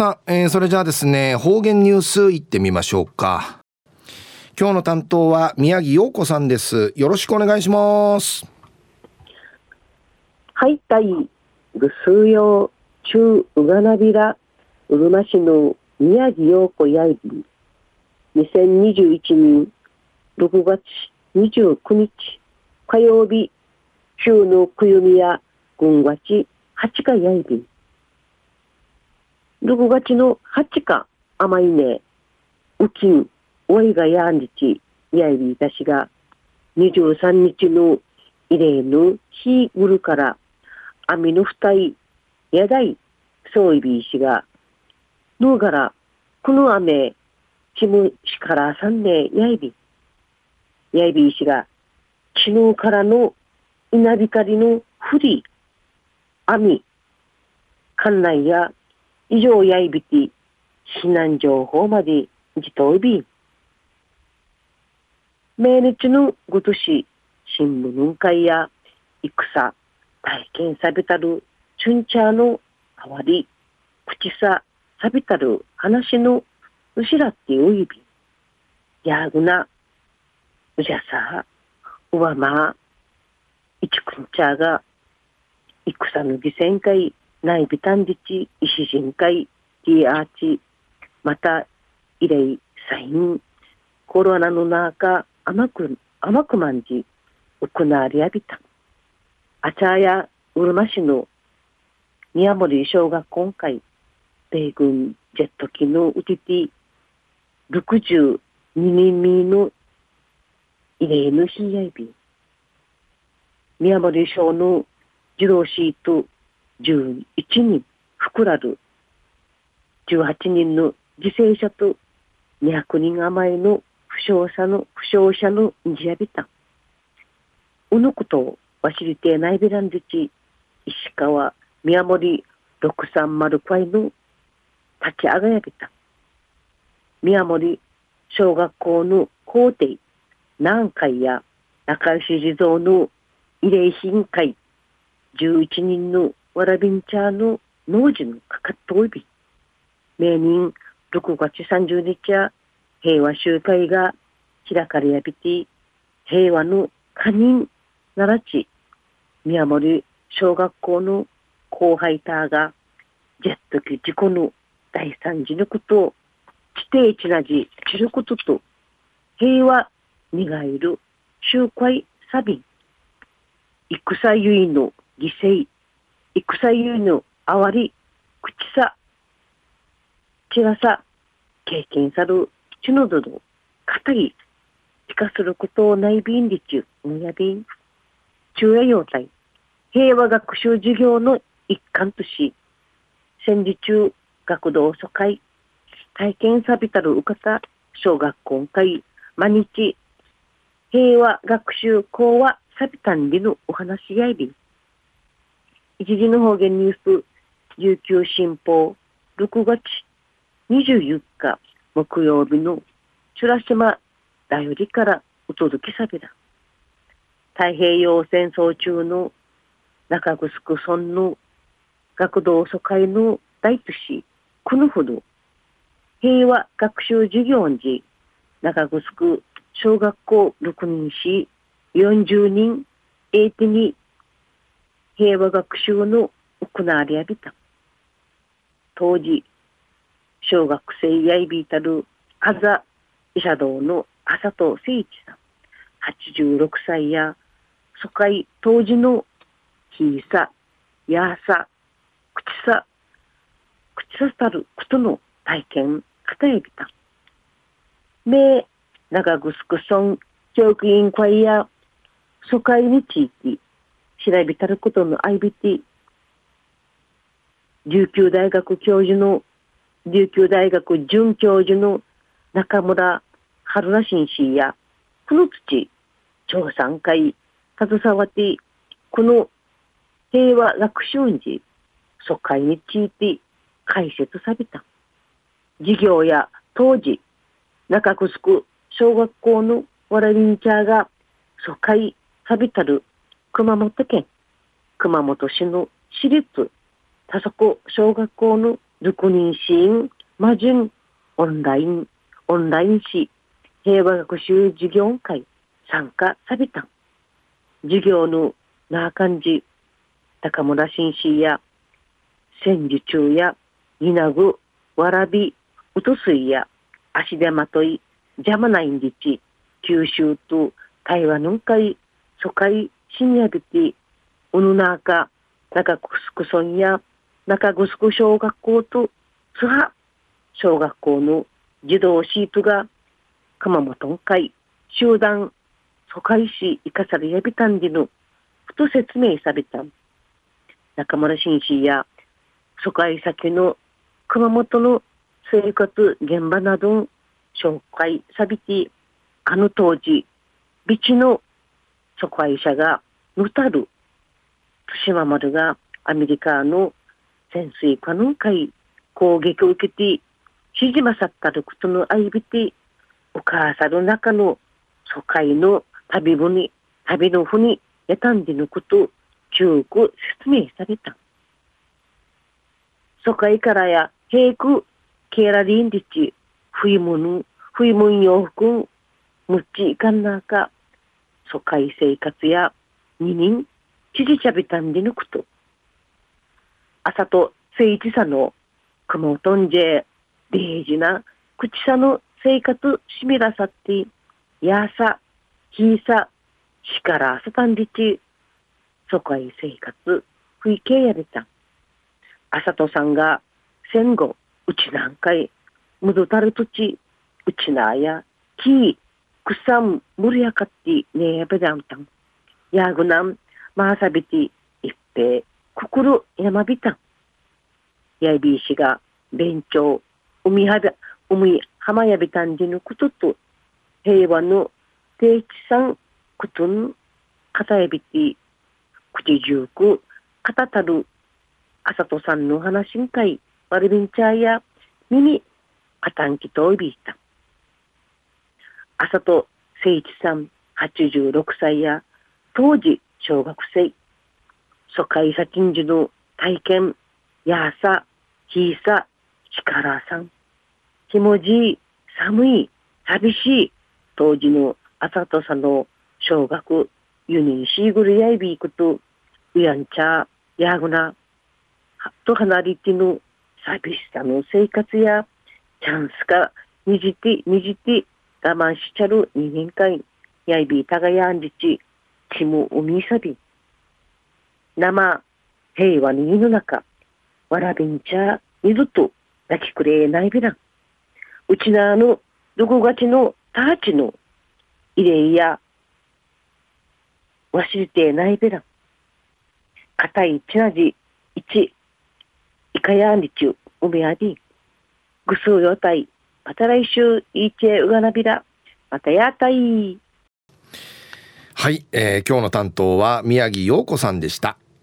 さあ、えー、それじゃあですね、方言ニュースいってみましょうか。今日の担当は宮城陽子さんです。よろしくお願いします。はい、たい、ぐすうよう、中ううがなびら、うるま市の宮城陽子やいび、2021年6月29日火曜日、週のくゆみや軍月八日やいび、6月の8日甘いね、うきん、おいがやんじち、やいびいたしが、23日の異例の日ぐるから、あみのふたい、やだい、そういびいしが、ぬうがら、この雨、ちむしからさんねやいび。やいびいしが、ちぬうからの稲光のふり、網、館内や以上やいびき、避難情報まで自動び。命日のごとし、新聞会や戦、体験さびたる、チュンチャーのあわり、口さ、さびたる話のうしらっていういび。やぐな、うじゃさ、うわま、いちくんちゃが、戦の犠牲会、内ビタンディチ、石人会、ティアーチ、また、イレイ、サイン、コロナの中、甘く、甘くまんじ、うくなりやびた。あちゃや、うるま市の宮森小学校会、米軍ジェット機のうちて、62人目の異例の日やいび。宮森小の自動シート11人膨らる18人の犠牲者と200人余りの負傷者の負傷者の二やびた。うぬことを忘れてないべらんずち石川宮森630会の立ち上がやびた。宮森小学校の校庭南海や中吉地蔵の慰霊品会。11人のわらびんちゃの農事のかかっとおび、名人6月30日は平和集会が開かれやびて、平和の家人奈良地宮森小学校の後輩ターがジェット機事故の第三次のことを地底地なじ知ることと平和にがいる集会サビン戦ゆいの犠牲戦ゆいのあわり口さちらさ経験さるちのどの語り聞かすることをないびんりちゅむやびん中夜用体平和学習授業の一環とし戦時中学童疎開体験さびたるうかた小学校会毎日平和学習講話サビタンリのお話し合いびん。一時の方言ニュース琉球新報6月24日木曜日のチュラ島だよりからお届けさびだ。太平洋戦争中の中城村の学童疎開の大都市、このほど平和学習授業に中城小学校6人し40人英手に平和学習の行われやびた。当時、小学生やいびいたるあざ医者道の浅戸誠一さん、86歳や、疎開当時のひいさ、やさ、口さ、口さたることの体験、方やびた。名、長城村教育委員会や疎開について、調べたることの IBT 琉球大学教授の琉球大学准教授の中村春名紳士やこの土調査会携わってこの平和学習時疎開について解説された。授業や当時中城小学校のわらびんちゃーが疎開さびたる。熊本県熊本市の私立田底小学校のル人シーン、マジュン、オンライン、オンラインし、平和学習授業会参加さびたん。授業のな感じ、高村紳士や、戦時中や、稲具、わらび、うとすいや、足手まとい、邪魔ないんりち、九州と台湾のんかい、疎開、深夜びて、うぬなか、中ぐすくそんや、中ぐすく小学校と、津波小学校の児童シートが、熊本会、集団、疎開し、生かされやびたんじぬ、ふと説明された。中村紳士や、疎開先の熊本の生活現場など紹介さびて、あの当時、ビチの疎開者がぬたる、対馬丸がアメリカの潜水艦の会攻撃を受けて、しじまさったることの相びて、お母さんの中の疎開の旅船、旅の船、やたんでのこと、中国説明された。疎開からや、平空、ケーラリンリチ、冬物、冬物洋服、むっちいかんなか、疎開生活や二人、ちじちゃびたんでのこと。朝と聖一さの熊本んじえ、大事な口さの生活しみらさって、やさ、ひさ、しからあさたんりち、疎開生活、ふいけやれた。あさとさんが戦後、うちなんかい、むどたる土地、うちなあや、き、くくさん、むりやかってねやべだんたん。やぐなん、まさびて、いっぺ、くくるやまびたん。やいびいしが、勉強、海はだ、海浜やびたんじぬことと、平和の定期さん、ことん、かたやびて、口じゅうく、かたたる、あさとさんの話んかい、ワルビンチャーや、耳、かたんきといびいた。あさとせいちさん、86歳や、当時、小学生、疎開先んじの体験、やさ、ひいさ、力さん。気持ちいい、寒い、寂しい、当時のあさとさの小学、ユニシーグルやいびいくと、うやんちゃ、やぐな、はっと離れての寂しさの生活や、チャンスか、にじて、にじて、我慢しちゃる二年間、やいびいたがやんじち、ちむうみさび。生、平和の湯の中、わらびんちゃ、二度と泣きくれないびら。うちなの、どこがちのたあちの、慰霊や、忘れてないべら。かたいちなじ、いち、いかやんりちゅ、うめやり、ぐすうよたい、また来週、イーチェウガナビラ、またやたい。はい、えー、今日の担当は宮城洋子さんでした。